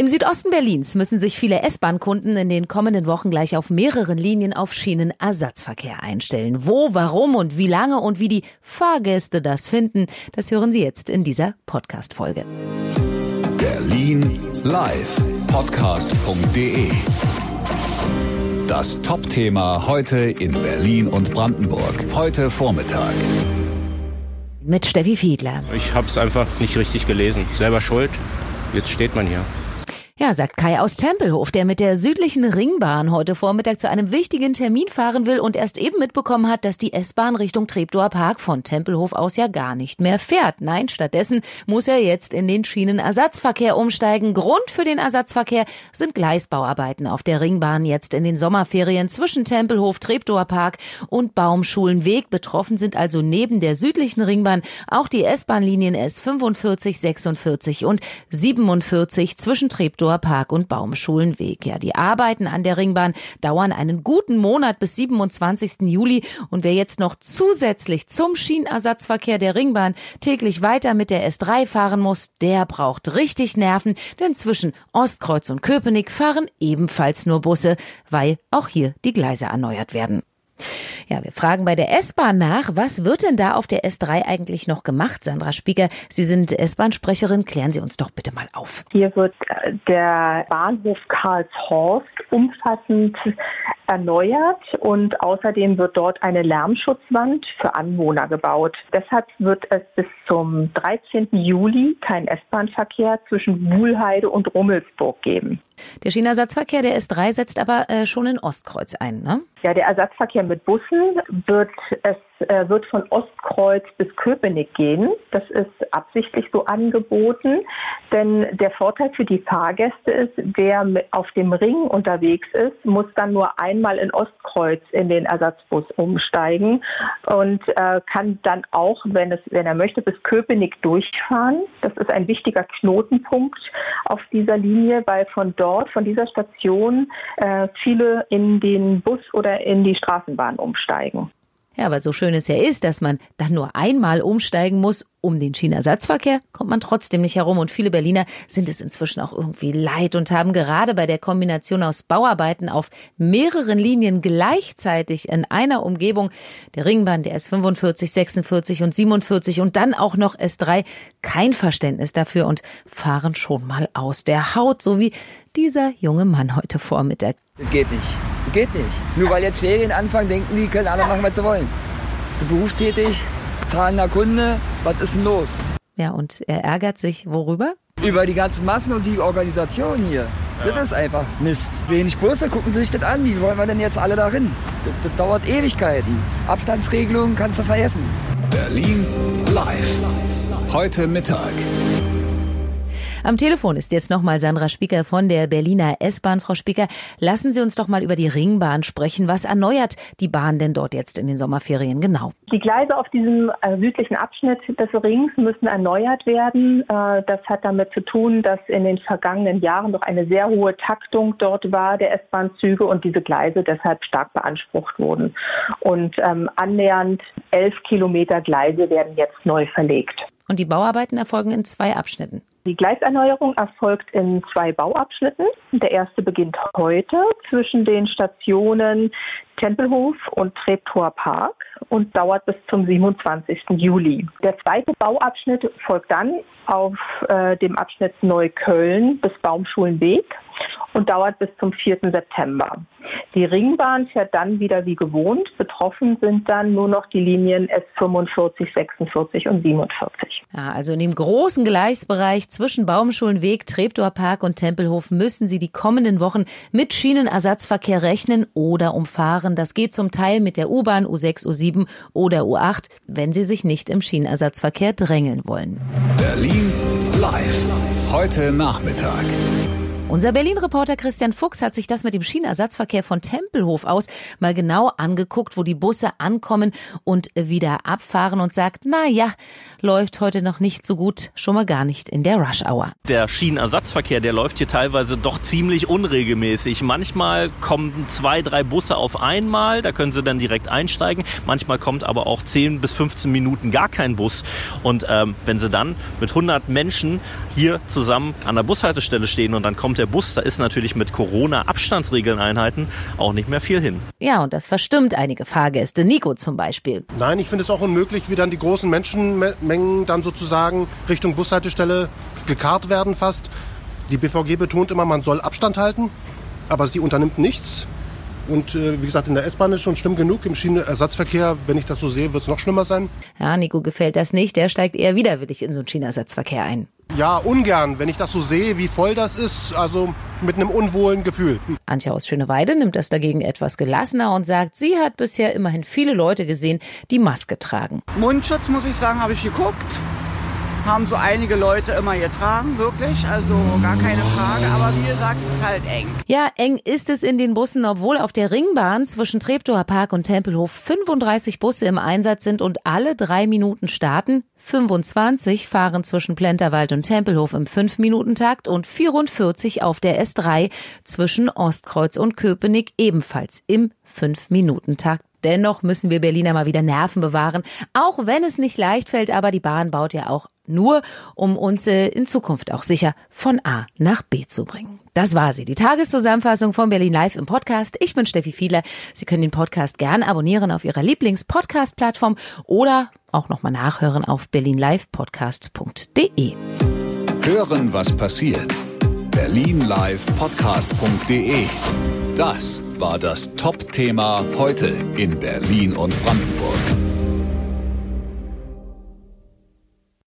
Im Südosten Berlins müssen sich viele S-Bahn-Kunden in den kommenden Wochen gleich auf mehreren Linien auf Schienenersatzverkehr einstellen. Wo, warum und wie lange und wie die Fahrgäste das finden, das hören Sie jetzt in dieser Podcast-Folge. Berlin live Podcast.de Das Top-Thema heute in Berlin und Brandenburg. Heute Vormittag. Mit Steffi Fiedler. Ich habe es einfach nicht richtig gelesen. Selber schuld. Jetzt steht man hier. Ja, sagt Kai aus Tempelhof, der mit der südlichen Ringbahn heute Vormittag zu einem wichtigen Termin fahren will und erst eben mitbekommen hat, dass die S-Bahn Richtung Treptower Park von Tempelhof aus ja gar nicht mehr fährt. Nein, stattdessen muss er jetzt in den Schienenersatzverkehr umsteigen. Grund für den Ersatzverkehr sind Gleisbauarbeiten auf der Ringbahn jetzt in den Sommerferien zwischen Tempelhof, Treptower Park und Baumschulenweg. Betroffen sind also neben der südlichen Ringbahn auch die S-Bahn-Linien S45, 46 und 47 zwischen Treptower Treptower Park und Baumschulenweg. Ja, die Arbeiten an der Ringbahn dauern einen guten Monat bis 27. Juli und wer jetzt noch zusätzlich zum Schienenersatzverkehr der Ringbahn täglich weiter mit der S3 fahren muss, der braucht richtig Nerven, denn zwischen Ostkreuz und Köpenick fahren ebenfalls nur Busse, weil auch hier die Gleise erneuert werden. Ja, wir fragen bei der S-Bahn nach, was wird denn da auf der S3 eigentlich noch gemacht, Sandra Spieker? Sie sind S-Bahn-Sprecherin, klären Sie uns doch bitte mal auf. Hier wird äh, der Bahnhof Karlshorst umfassend erneuert und außerdem wird dort eine Lärmschutzwand für Anwohner gebaut. Deshalb wird es bis zum 13. Juli keinen S-Bahn-Verkehr zwischen Wuhlheide und Rummelsburg geben. Der Schienenersatzverkehr der S3 setzt aber äh, schon in Ostkreuz ein, ne? Ja, der Ersatzverkehr mit Bussen wird es äh, wird von Ostkreuz bis Köpenick gehen. Das ist absichtlich so angeboten, denn der Vorteil für die Fahrgäste ist, wer auf dem Ring unterwegs ist, muss dann nur einmal in Ostkreuz in den Ersatzbus umsteigen und äh, kann dann auch, wenn es, wenn er möchte, bis Köpenick durchfahren. Das ist ein wichtiger Knotenpunkt auf dieser Linie, weil von dort, von dieser Station, äh, viele in den Bus oder in die Straßenbahn umsteigen. Ja, aber so schön es ja ist, dass man dann nur einmal umsteigen muss, um den Schienenersatzverkehr, kommt man trotzdem nicht herum. Und viele Berliner sind es inzwischen auch irgendwie leid und haben gerade bei der Kombination aus Bauarbeiten auf mehreren Linien gleichzeitig in einer Umgebung, der Ringbahn, der S45, 46 und 47 und dann auch noch S3, kein Verständnis dafür und fahren schon mal aus der Haut, so wie dieser junge Mann heute Vormittag. Geht nicht. Geht nicht. Nur weil jetzt Ferien anfangen, denken die, können alle machen, was sie wollen. Sie berufstätig, zahlender Kunde, was ist denn los? Ja, und er ärgert sich worüber? Über die ganzen Massen und die Organisation hier. Ja. Das ist einfach Mist. Wenig Busse, gucken Sie sich das an. Wie wollen wir denn jetzt alle darin? Das, das dauert Ewigkeiten. Abstandsregelungen kannst du vergessen. Berlin live. Heute Mittag. Am Telefon ist jetzt nochmal Sandra Spieker von der Berliner S-Bahn. Frau Spieker, lassen Sie uns doch mal über die Ringbahn sprechen. Was erneuert die Bahn denn dort jetzt in den Sommerferien genau? Die Gleise auf diesem äh, südlichen Abschnitt des Rings müssen erneuert werden. Äh, das hat damit zu tun, dass in den vergangenen Jahren noch eine sehr hohe Taktung dort war der S-Bahn-Züge und diese Gleise deshalb stark beansprucht wurden. Und ähm, annähernd elf Kilometer Gleise werden jetzt neu verlegt. Und die Bauarbeiten erfolgen in zwei Abschnitten. Die Gleiserneuerung erfolgt in zwei Bauabschnitten. Der erste beginnt heute zwischen den Stationen Tempelhof und Treptower Park und dauert bis zum 27. Juli. Der zweite Bauabschnitt folgt dann auf äh, dem Abschnitt Neukölln bis Baumschulenweg und dauert bis zum 4. September. Die Ringbahn fährt dann wieder wie gewohnt. Betroffen sind dann nur noch die Linien S45, 46 und 47. Ja, also in dem großen Gleisbereich zwischen Baumschulenweg, Treptower Park und Tempelhof müssen Sie die kommenden Wochen mit Schienenersatzverkehr rechnen oder umfahren. Das geht zum Teil mit der U-Bahn U6, U7 oder U8, wenn Sie sich nicht im Schienenersatzverkehr drängeln wollen. Berlin live. Heute Nachmittag. Unser Berlin-Reporter Christian Fuchs hat sich das mit dem Schienenersatzverkehr von Tempelhof aus mal genau angeguckt, wo die Busse ankommen und wieder abfahren und sagt, na ja, läuft heute noch nicht so gut, schon mal gar nicht in der Rush Hour. Der Schienenersatzverkehr, der läuft hier teilweise doch ziemlich unregelmäßig. Manchmal kommen zwei, drei Busse auf einmal, da können Sie dann direkt einsteigen. Manchmal kommt aber auch 10 bis 15 Minuten gar kein Bus. Und ähm, wenn Sie dann mit 100 Menschen hier zusammen an der Bushaltestelle stehen und dann kommt der Bus, da ist natürlich mit Corona-Abstandsregeln einhalten auch nicht mehr viel hin. Ja, und das verstimmt einige Fahrgäste. Nico zum Beispiel. Nein, ich finde es auch unmöglich, wie dann die großen Menschenmengen dann sozusagen Richtung Bushaltestelle gekarrt werden fast. Die BVG betont immer, man soll Abstand halten, aber sie unternimmt nichts. Und äh, wie gesagt, in der S-Bahn ist schon schlimm genug. Im Schienenersatzverkehr, wenn ich das so sehe, wird es noch schlimmer sein. Ja, Nico gefällt das nicht. Der steigt eher widerwillig in so einen Schienenersatzverkehr ein. Ja, ungern, wenn ich das so sehe, wie voll das ist, also mit einem unwohlen Gefühl. Antje aus Schöneweide nimmt das dagegen etwas gelassener und sagt, sie hat bisher immerhin viele Leute gesehen, die Maske tragen. Mundschutz, muss ich sagen, habe ich geguckt haben so einige Leute immer getragen, wirklich. Also gar keine Frage. Aber wie gesagt, es ist halt eng. Ja, eng ist es in den Bussen, obwohl auf der Ringbahn zwischen Treptower Park und Tempelhof 35 Busse im Einsatz sind und alle drei Minuten starten. 25 fahren zwischen Plenterwald und Tempelhof im 5-Minuten-Takt und 44 auf der S3 zwischen Ostkreuz und Köpenick ebenfalls im 5-Minuten-Takt. Dennoch müssen wir Berliner mal wieder Nerven bewahren, auch wenn es nicht leicht fällt, aber die Bahn baut ja auch nur, um uns äh, in Zukunft auch sicher von A nach B zu bringen. Das war sie, die Tageszusammenfassung von Berlin Live im Podcast. Ich bin Steffi Fiedler. Sie können den Podcast gern abonnieren auf Ihrer Lieblings-Podcast-Plattform oder auch nochmal nachhören auf berlinlivepodcast.de. Hören, was passiert. berlinlivepodcast.de. Das war das Top-Thema heute in Berlin und Brandenburg.